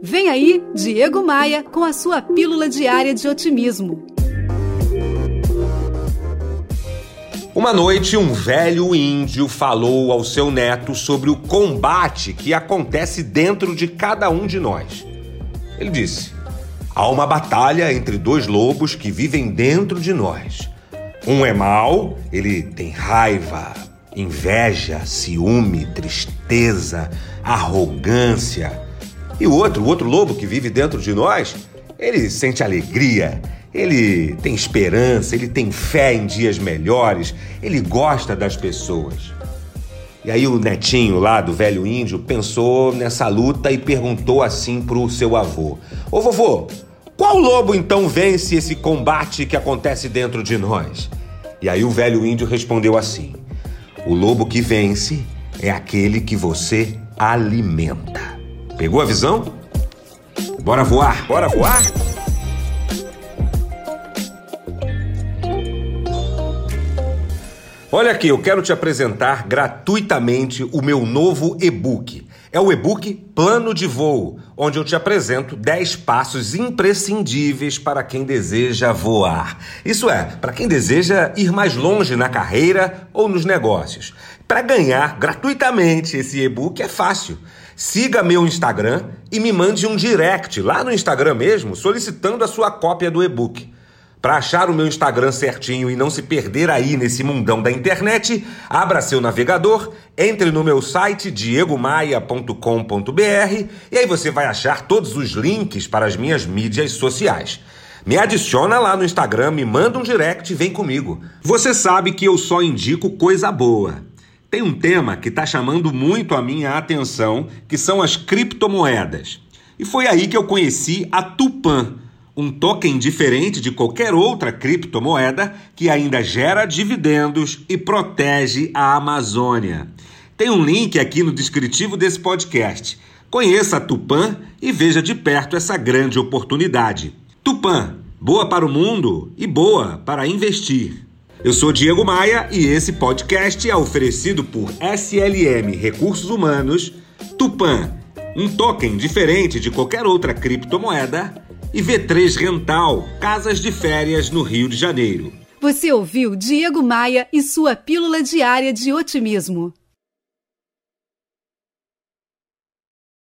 Vem aí, Diego Maia, com a sua pílula diária de otimismo. Uma noite, um velho índio falou ao seu neto sobre o combate que acontece dentro de cada um de nós. Ele disse: Há uma batalha entre dois lobos que vivem dentro de nós. Um é mau, ele tem raiva, inveja, ciúme, tristeza, arrogância. E o outro, o outro lobo que vive dentro de nós, ele sente alegria, ele tem esperança, ele tem fé em dias melhores, ele gosta das pessoas. E aí o netinho lá do velho índio pensou nessa luta e perguntou assim pro seu avô: Ô vovô, qual lobo então vence esse combate que acontece dentro de nós? E aí o velho índio respondeu assim: O lobo que vence é aquele que você alimenta. Pegou a visão? Bora voar! Bora voar? Olha aqui, eu quero te apresentar gratuitamente o meu novo e-book. É o e-book Plano de Voo, onde eu te apresento 10 passos imprescindíveis para quem deseja voar. Isso é, para quem deseja ir mais longe na carreira ou nos negócios. Para ganhar gratuitamente esse e-book é fácil. Siga meu Instagram e me mande um direct lá no Instagram mesmo, solicitando a sua cópia do e-book. Para achar o meu Instagram certinho e não se perder aí nesse mundão da internet, abra seu navegador, entre no meu site diegomaia.com.br e aí você vai achar todos os links para as minhas mídias sociais. Me adiciona lá no Instagram, me manda um direct e vem comigo. Você sabe que eu só indico coisa boa. Tem um tema que está chamando muito a minha atenção, que são as criptomoedas. E foi aí que eu conheci a Tupan um token diferente de qualquer outra criptomoeda que ainda gera dividendos e protege a Amazônia. Tem um link aqui no descritivo desse podcast. Conheça a Tupan e veja de perto essa grande oportunidade. Tupan, boa para o mundo e boa para investir. Eu sou Diego Maia e esse podcast é oferecido por SLM Recursos Humanos, Tupan, um token diferente de qualquer outra criptomoeda e V3 Rental, casas de férias no Rio de Janeiro. Você ouviu Diego Maia e sua pílula diária de otimismo.